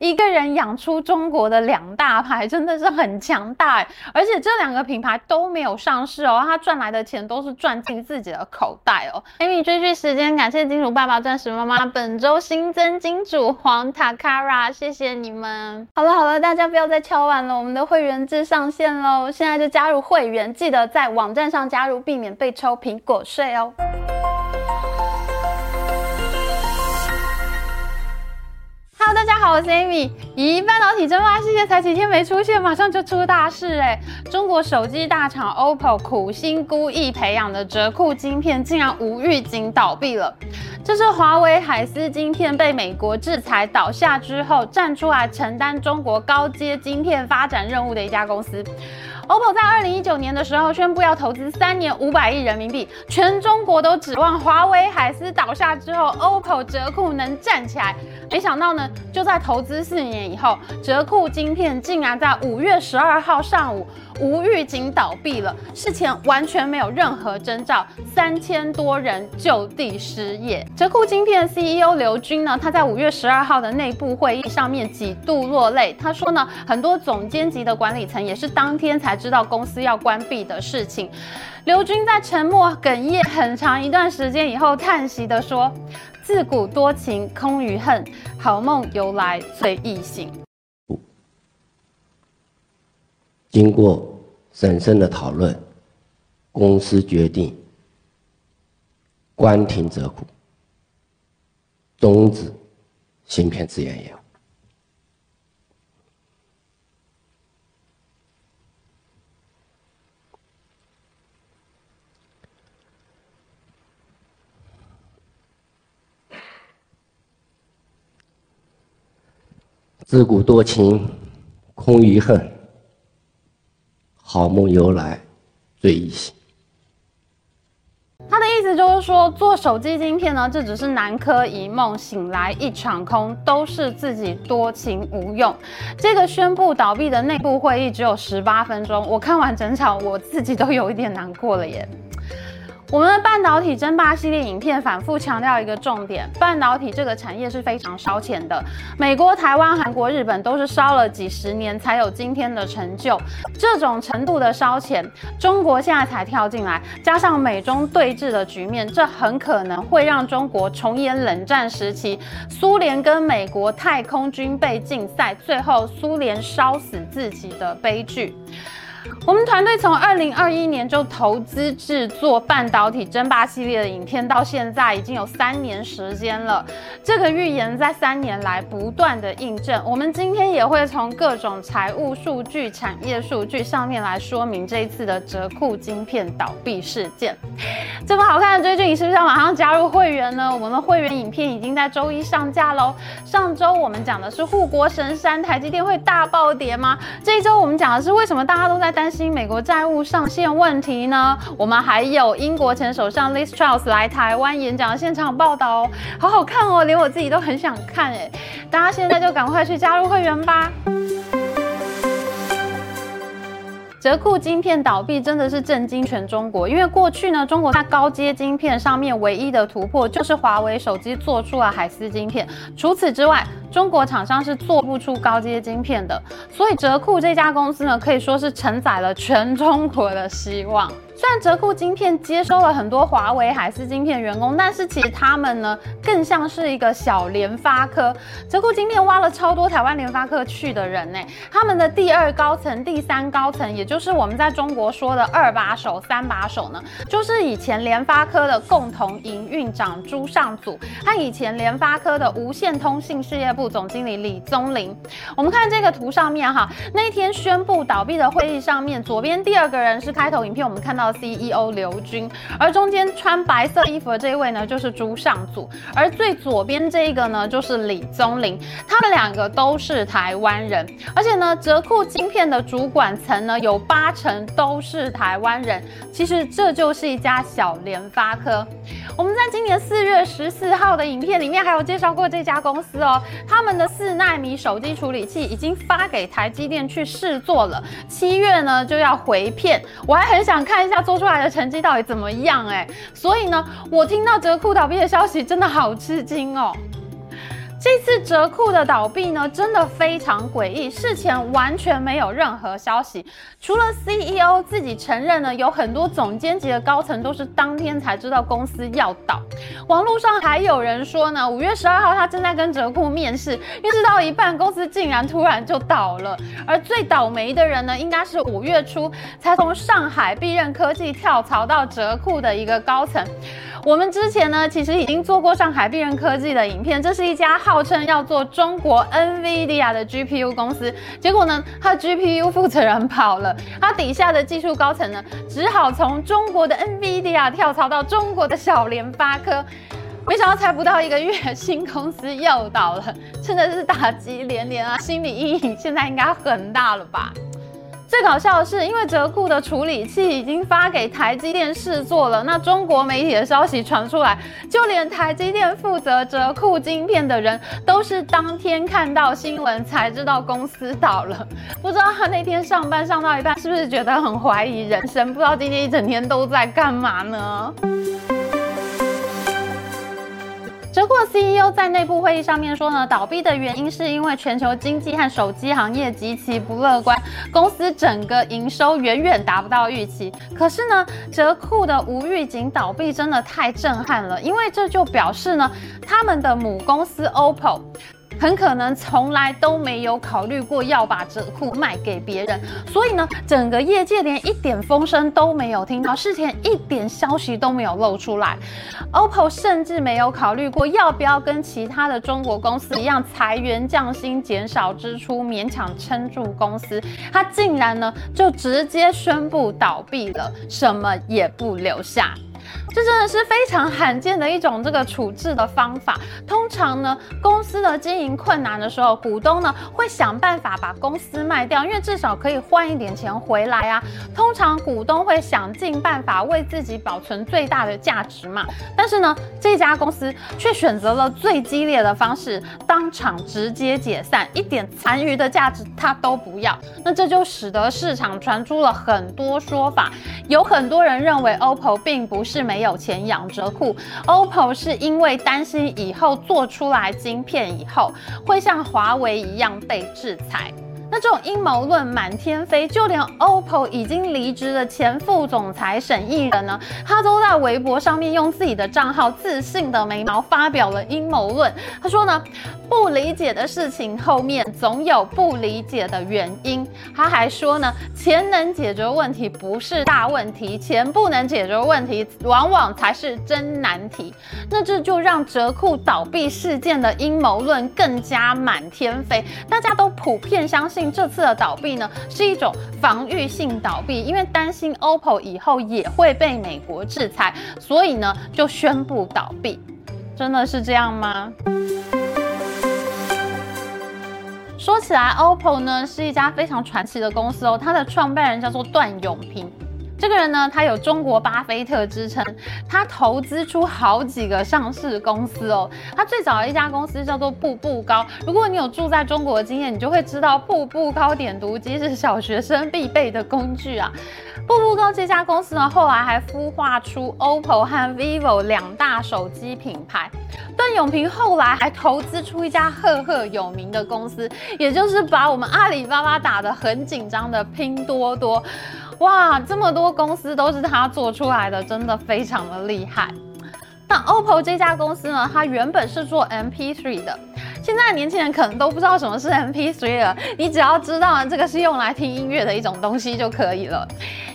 一个人养出中国的两大牌，真的是很强大。而且这两个品牌都没有上市哦，他赚来的钱都是赚进自己的口袋哦。Amy 追剧时间，感谢金主爸爸、钻石妈妈，本周新增金主黄塔卡拉，谢谢你们。好了好了，大家不要再敲碗了，我们的会员制上线喽，现在就加入会员，记得在网站上加入，避免被抽苹果税哦。大家好，我是 Amy。咦，半导体争霸系列才几天没出现，马上就出大事哎！中国手机大厂 OPPO 苦心孤诣培养的折库晶片，竟然无预警倒闭了。这是华为海思晶片被美国制裁倒下之后，站出来承担中国高阶晶片发展任务的一家公司。OPPO 在二零一九年的时候宣布要投资三年五百亿人民币，全中国都指望华为海思倒下之后，OPPO 折库能站起来。没想到呢，就在投资四年以后，折库晶片竟然在五月十二号上午无预警倒闭了，事前完全没有任何征兆，三千多人就地失业。折库晶片 CEO 刘军呢，他在五月十二号的内部会议上面几度落泪，他说呢，很多总监级的管理层也是当天才知道公司要关闭的事情。刘军在沉默哽咽很长一段时间以后，叹息地说：“自古多情空余恨，好梦由来最易醒。”经过审慎的讨论，公司决定关停折股，终止芯片自研业务。自古多情空余恨。好梦由来最易醒。他的意思就是说，做手机晶片呢，这只是南柯一梦，醒来一场空，都是自己多情无用。这个宣布倒闭的内部会议只有十八分钟，我看完整场，我自己都有一点难过了耶。我们的半导体争霸系列影片反复强调一个重点：半导体这个产业是非常烧钱的。美国、台湾、韩国、日本都是烧了几十年才有今天的成就。这种程度的烧钱，中国现在才跳进来，加上美中对峙的局面，这很可能会让中国重演冷战时期苏联跟美国太空军备竞赛，最后苏联烧死自己的悲剧。我们团队从二零二一年就投资制作半导体争霸系列的影片，到现在已经有三年时间了。这个预言在三年来不断的印证。我们今天也会从各种财务数据、产业数据上面来说明这一次的折库晶片倒闭事件。这么好看的追剧，你是不是要马上加入会员呢？我们的会员影片已经在周一上架喽。上周我们讲的是护国神山台积电会大暴跌吗？这一周我们讲的是为什么大家都在担心美国债务上限问题呢？我们还有英国前首相 Liz Truss 来台湾演讲的现场报道哦，好好看哦，连我自己都很想看哎！大家现在就赶快去加入会员吧。折库晶片倒闭真的是震惊全中国，因为过去呢，中国在高阶晶片上面唯一的突破就是华为手机做出了海思晶片，除此之外，中国厂商是做不出高阶晶片的，所以折库这家公司呢，可以说是承载了全中国的希望。虽然折库晶片接收了很多华为海思晶片员工，但是其实他们呢更像是一个小联发科。折库晶片挖了超多台湾联发科去的人呢，他们的第二高层、第三高层，也就是我们在中国说的二把手、三把手呢，就是以前联发科的共同营运长朱尚祖，和以前联发科的无线通信事业部总经理李宗霖。我们看这个图上面哈，那天宣布倒闭的会议上面，左边第二个人是开头影片我们看到。CEO 刘军，而中间穿白色衣服的这一位呢，就是朱尚祖，而最左边这一个呢，就是李宗霖，他们两个都是台湾人，而且呢，折库晶片的主管层呢，有八成都是台湾人。其实这就是一家小联发科。我们在今年四月十四号的影片里面还有介绍过这家公司哦，他们的四纳米手机处理器已经发给台积电去试做了，七月呢就要回片，我还很想看一下。他做出来的成绩到底怎么样？哎，所以呢，我听到折库倒闭的消息，真的好吃惊哦。这次折库的倒闭呢，真的非常诡异，事前完全没有任何消息，除了 CEO 自己承认呢，有很多总监级的高层都是当天才知道公司要倒。网络上还有人说呢，五月十二号他正在跟折库面试，面试到一半，公司竟然突然就倒了。而最倒霉的人呢，应该是五月初才从上海必任科技跳槽到折库的一个高层。我们之前呢，其实已经做过上海必任科技的影片，这是一家号称要做中国 NVIDIA 的 GPU 公司，结果呢，他 GPU 负责人跑了，他底下的技术高层呢，只好从中国的 NVIDIA 跳槽到中国的小联发科，没想到才不到一个月，新公司又倒了，真的是打击连连啊，心理阴影现在应该很大了吧。最搞笑的是，因为折库的处理器已经发给台积电试做了，那中国媒体的消息传出来，就连台积电负责折库晶片的人都是当天看到新闻才知道公司倒了。不知道他那天上班上到一半，是不是觉得很怀疑人生？不知道今天一整天都在干嘛呢？折库 CEO 在内部会议上面说呢，倒闭的原因是因为全球经济和手机行业极其不乐观，公司整个营收远远达不到预期。可是呢，折库的无预警倒闭真的太震撼了，因为这就表示呢，他们的母公司 OPPO。很可能从来都没有考虑过要把折库卖给别人，所以呢，整个业界连一点风声都没有听到，事前一点消息都没有露出来。OPPO 甚至没有考虑过要不要跟其他的中国公司一样裁员降薪、减少支出，勉强撑住公司。它竟然呢就直接宣布倒闭了，什么也不留下。这真的是非常罕见的一种这个处置的方法。通常呢，公司的经营困难的时候，股东呢会想办法把公司卖掉，因为至少可以换一点钱回来啊。通常股东会想尽办法为自己保存最大的价值嘛。但是呢，这家公司却选择了最激烈的方式，当场直接解散，一点残余的价值他都不要。那这就使得市场传出了很多说法，有很多人认为 OPPO 并不是没有。有钱养折库，OPPO 是因为担心以后做出来晶片以后会像华为一样被制裁。那这种阴谋论满天飞，就连 OPPO 已经离职的前副总裁沈义人呢，他都在微博上面用自己的账号自信的眉毛发表了阴谋论。他说呢，不理解的事情后面总有不理解的原因。他还说呢，钱能解决问题不是大问题，钱不能解决问题往往才是真难题。那这就让折库倒闭事件的阴谋论更加满天飞，大家都普遍相信。这次的倒闭呢，是一种防御性倒闭，因为担心 OPPO 以后也会被美国制裁，所以呢就宣布倒闭。真的是这样吗？说起来，OPPO 呢是一家非常传奇的公司哦，它的创办人叫做段永平。这个人呢，他有中国巴菲特之称，他投资出好几个上市公司哦。他最早的一家公司叫做步步高，如果你有住在中国的经验，你就会知道步步高点读机是小学生必备的工具啊。步步高这家公司呢，后来还孵化出 OPPO 和 VIVO 两大手机品牌。段永平后来还投资出一家赫赫有名的公司，也就是把我们阿里巴巴打得很紧张的拼多多。哇，这么多公司都是他做出来的，真的非常的厉害。那 OPPO 这家公司呢，它原本是做 MP3 的。现在年轻人可能都不知道什么是 MP3 了，你只要知道，这个是用来听音乐的一种东西就可以了。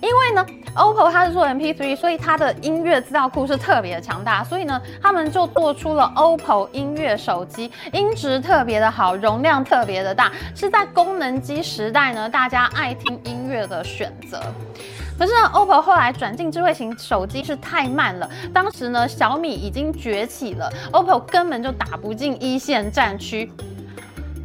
因为呢，OPPO 它是做 MP3，所以它的音乐资料库是特别的强大，所以呢，他们就做出了 OPPO 音乐手机，音质特别的好，容量特别的大，是在功能机时代呢，大家爱听音乐的选择。可是呢，OPPO 后来转进智慧型手机是太慢了。当时呢，小米已经崛起了，OPPO 根本就打不进一线战区。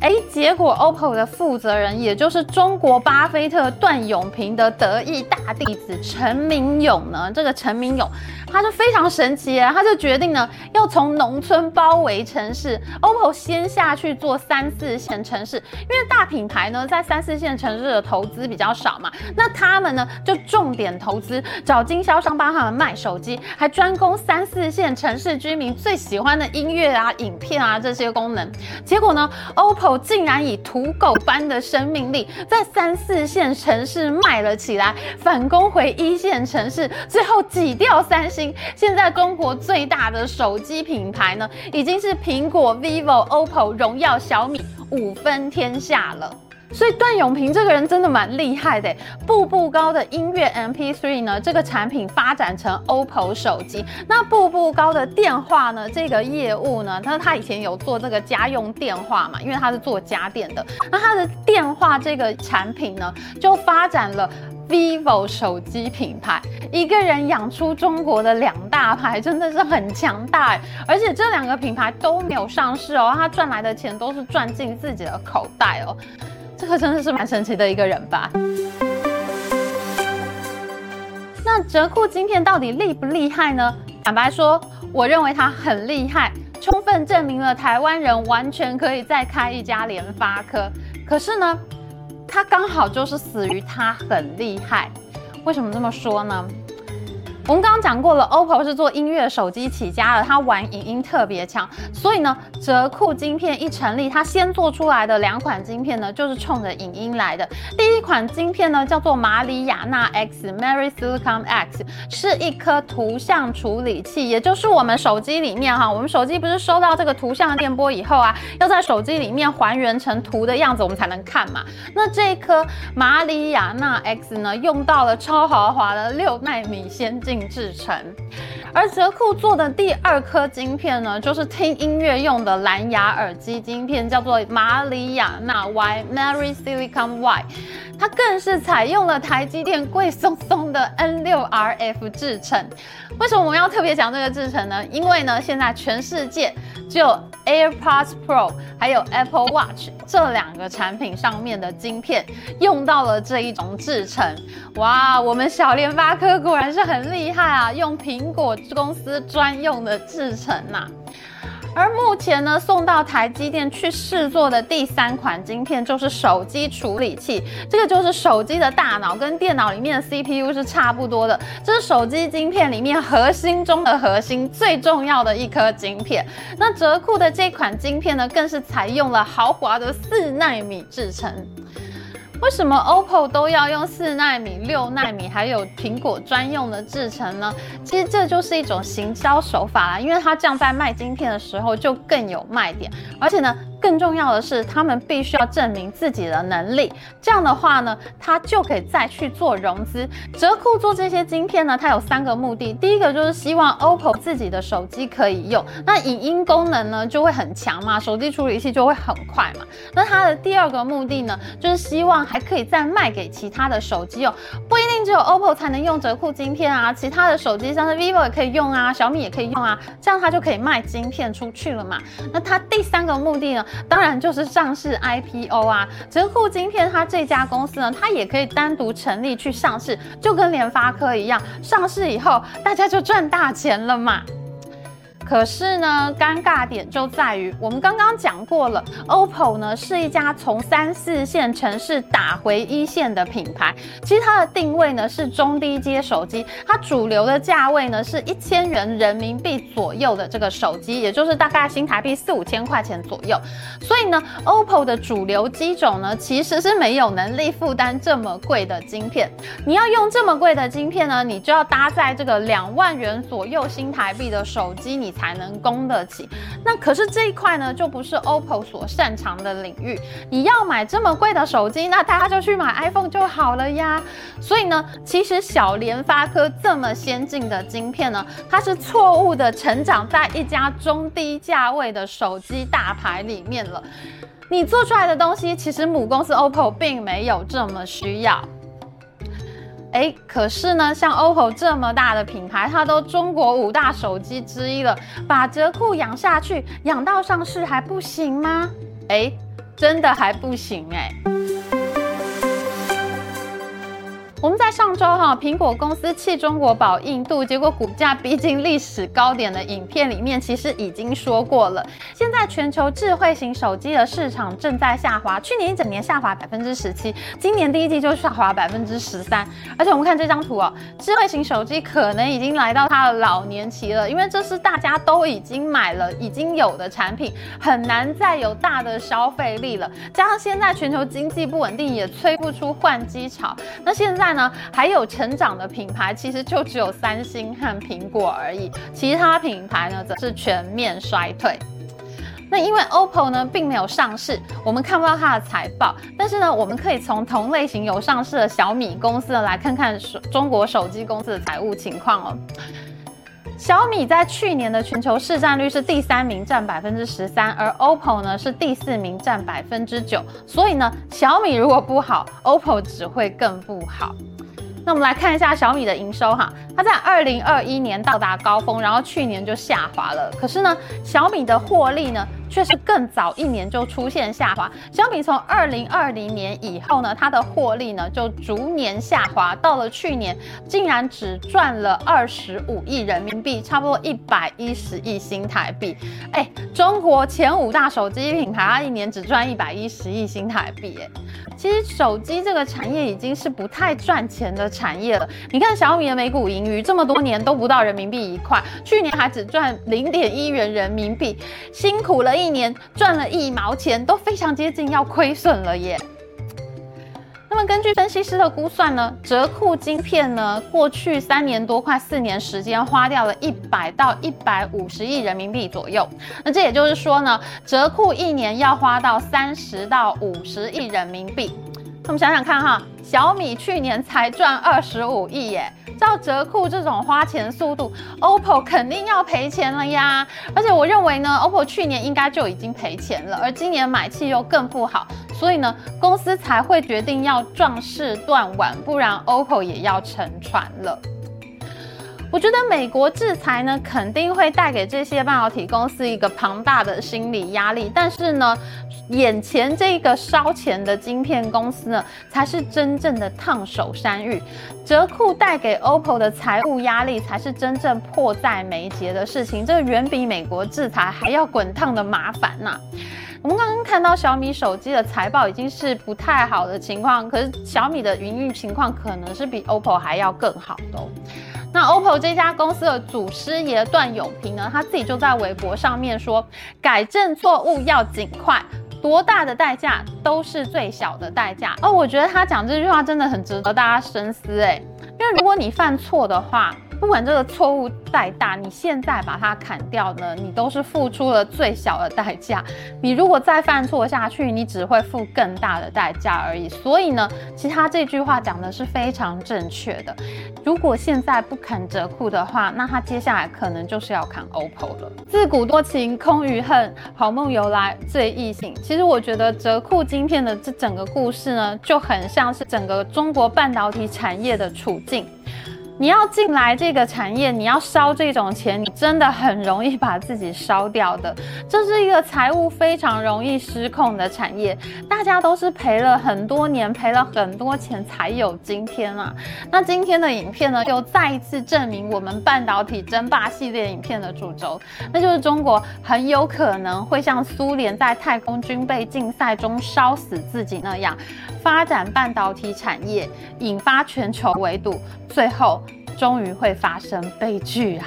哎，结果 OPPO 的负责人，也就是中国巴菲特段永平的得意大弟子陈明勇呢，这个陈明勇，他就非常神奇啊，他就决定呢，要从农村包围城市，OPPO 先下去做三四线城市，因为大品牌呢在三四线城市的投资比较少嘛，那他们呢就重点投资，找经销商帮他们卖手机，还专攻三四线城市居民最喜欢的音乐啊、影片啊这些功能，结果呢，OPPO。竟然以土狗般的生命力，在三四线城市卖了起来，反攻回一线城市，最后挤掉三星。现在中国最大的手机品牌呢，已经是苹果、vivo、OPPO、荣耀、小米五分天下了。所以段永平这个人真的蛮厉害的，步步高的音乐 MP3 呢，这个产品发展成 OPPO 手机。那步步高的电话呢，这个业务呢，他他以前有做这个家用电话嘛，因为他是做家电的。那他的电话这个产品呢，就发展了 vivo 手机品牌。一个人养出中国的两大牌，真的是很强大。而且这两个品牌都没有上市哦，他赚来的钱都是赚进自己的口袋哦。这个真的是蛮神奇的一个人吧？那折库晶片到底厉不厉害呢？坦白说，我认为它很厉害，充分证明了台湾人完全可以再开一家联发科。可是呢，它刚好就是死于它很厉害。为什么这么说呢？我们刚刚讲过了，OPPO 是做音乐手机起家的，它玩影音特别强，所以呢，折库晶片一成立，它先做出来的两款晶片呢，就是冲着影音来的。第一款晶片呢，叫做马里亚纳 X，Mari Silicon X，是一颗图像处理器，也就是我们手机里面哈，我们手机不是收到这个图像的电波以后啊，要在手机里面还原成图的样子，我们才能看嘛。那这一颗马里亚纳 X 呢，用到了超豪华的六纳米先进制成，而折库做的第二颗晶片呢，就是听音乐用的蓝牙耳机晶片，叫做马里亚纳 Y（Mary Silicon Y，它更是采用了台积电贵松松的 N6RF 制程。为什么我们要特别讲这个制程呢？因为呢，现在全世界只有 AirPods Pro 还有 Apple Watch 这两个产品上面的晶片用到了这一种制程。哇，我们小联发科果然是很厉害啊，用苹果公司专用的制程呐。而目前呢，送到台积电去试做的第三款晶片就是手机处理器，这个就是手机的大脑，跟电脑里面的 CPU 是差不多的，这是手机晶片里面核心中的核心，最重要的一颗晶片。那折库的这款晶片呢，更是采用了豪华的四纳米制程。为什么 OPPO 都要用四纳米、六纳米，还有苹果专用的制程呢？其实这就是一种行销手法啦，因为它这样在卖晶片的时候就更有卖点，而且呢。更重要的是，他们必须要证明自己的能力。这样的话呢，他就可以再去做融资。折库做这些晶片呢，它有三个目的。第一个就是希望 OPPO 自己的手机可以用，那影音功能呢就会很强嘛，手机处理器就会很快嘛。那它的第二个目的呢，就是希望还可以再卖给其他的手机用，不一定只有 OPPO 才能用折库晶片啊，其他的手机像是 vivo 也可以用啊，小米也可以用啊，这样它就可以卖晶片出去了嘛。那它第三个目的呢？当然就是上市 IPO 啊，折库今天它这家公司呢，它也可以单独成立去上市，就跟联发科一样，上市以后大家就赚大钱了嘛。可是呢，尴尬点就在于我们刚刚讲过了，OPPO 呢是一家从三四线城市打回一线的品牌。其实它的定位呢是中低阶手机，它主流的价位呢是一千元人民币左右的这个手机，也就是大概新台币四五千块钱左右。所以呢，OPPO 的主流机种呢其实是没有能力负担这么贵的晶片。你要用这么贵的晶片呢，你就要搭载这个两万元左右新台币的手机，你。才能供得起，那可是这一块呢，就不是 OPPO 所擅长的领域。你要买这么贵的手机，那大家就去买 iPhone 就好了呀。所以呢，其实小联发科这么先进的晶片呢，它是错误的成长在一家中低价位的手机大牌里面了。你做出来的东西，其实母公司 OPPO 并没有这么需要。哎，可是呢，像 OPPO 这么大的品牌，它都中国五大手机之一了，把折扣养下去，养到上市还不行吗？哎，真的还不行哎、我们在上周哈，苹果公司弃中国保印度，结果股价逼近历史高点的影片里面，其实已经说过了。现在全球智慧型手机的市场正在下滑，去年一整年下滑百分之十七，今年第一季就下滑百分之十三。而且我们看这张图哦，智慧型手机可能已经来到它的老年期了，因为这是大家都已经买了、已经有的产品，很难再有大的消费力了。加上现在全球经济不稳定，也催不出换机潮。那现在。呢，还有成长的品牌，其实就只有三星和苹果而已，其他品牌呢则是全面衰退。那因为 OPPO 呢并没有上市，我们看不到它的财报，但是呢，我们可以从同类型有上市的小米公司呢来看看中国手机公司的财务情况哦。小米在去年的全球市占率是第三名，占百分之十三，而 OPPO 呢是第四名，占百分之九。所以呢，小米如果不好，OPPO 只会更不好。那我们来看一下小米的营收哈，它在二零二一年到达高峰，然后去年就下滑了。可是呢，小米的获利呢？却是更早一年就出现下滑。小米从二零二零年以后呢，它的获利呢就逐年下滑，到了去年竟然只赚了二十五亿人民币，差不多一百一十亿新台币。哎，中国前五大手机品牌，它一年只赚一百一十亿新台币。哎，其实手机这个产业已经是不太赚钱的产业了。你看小米的每股盈余这么多年都不到人民币一块，去年还只赚零点一元人民币，辛苦了一。一年赚了一毛钱，都非常接近要亏损了耶。那么根据分析师的估算呢，折库晶片呢，过去三年多快四年时间花掉了一百到一百五十亿人民币左右。那这也就是说呢，折库一年要花到三十到五十亿人民币。那么想想看哈，小米去年才赚二十五亿耶。照折库这种花钱速度，OPPO 肯定要赔钱了呀！而且我认为呢，OPPO 去年应该就已经赔钱了，而今年买气又更不好，所以呢，公司才会决定要壮士断腕，不然 OPPO 也要沉船了。我觉得美国制裁呢，肯定会带给这些半导体公司一个庞大的心理压力，但是呢，眼前这个烧钱的晶片公司呢，才是真正的烫手山芋。折库带给 OPPO 的财务压力，才是真正迫在眉睫的事情。这远比美国制裁还要滚烫的麻烦呐、我们刚刚看到小米手机的财报已经是不太好的情况，可是小米的营运情况可能是比 OPPO 还要更好的哦。那 OPPO 这家公司的祖师爷段永平呢，他自己就在微博上面说，改正错误要尽快，多大的代价都是最小的代价。哦，我觉得他讲这句话真的很值得大家深思诶，因为如果你犯错的话，不管这个错误再大，你现在把它砍掉呢，你都是付出了最小的代价。你如果再犯错下去，你只会付更大的代价而已。所以呢，其实他这句话讲的是非常正确的。如果现在不砍折库的话，那他接下来可能就是要砍 OPPO 了。自古多情空余恨，好梦由来最易醒。其实我觉得折库晶片的这整个故事呢，就很像是整个中国半导体产业的处境。你要进来这个产业，你要烧这种钱，你真的很容易把自己烧掉的。这是一个财务非常容易失控的产业，大家都是赔了很多年，赔了很多钱才有今天啊。那今天的影片呢，又再一次证明我们半导体争霸系列影片的主轴，那就是中国很有可能会像苏联在太空军备竞赛中烧死自己那样，发展半导体产业，引发全球围堵，最后。终于会发生悲剧啊！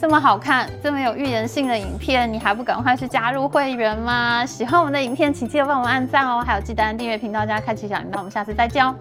这么好看、这么有预言性的影片，你还不赶快去加入会员吗？喜欢我们的影片，请记得帮我们按赞哦！还有记得按订阅频道加开启小铃铛，我们下次再见哦！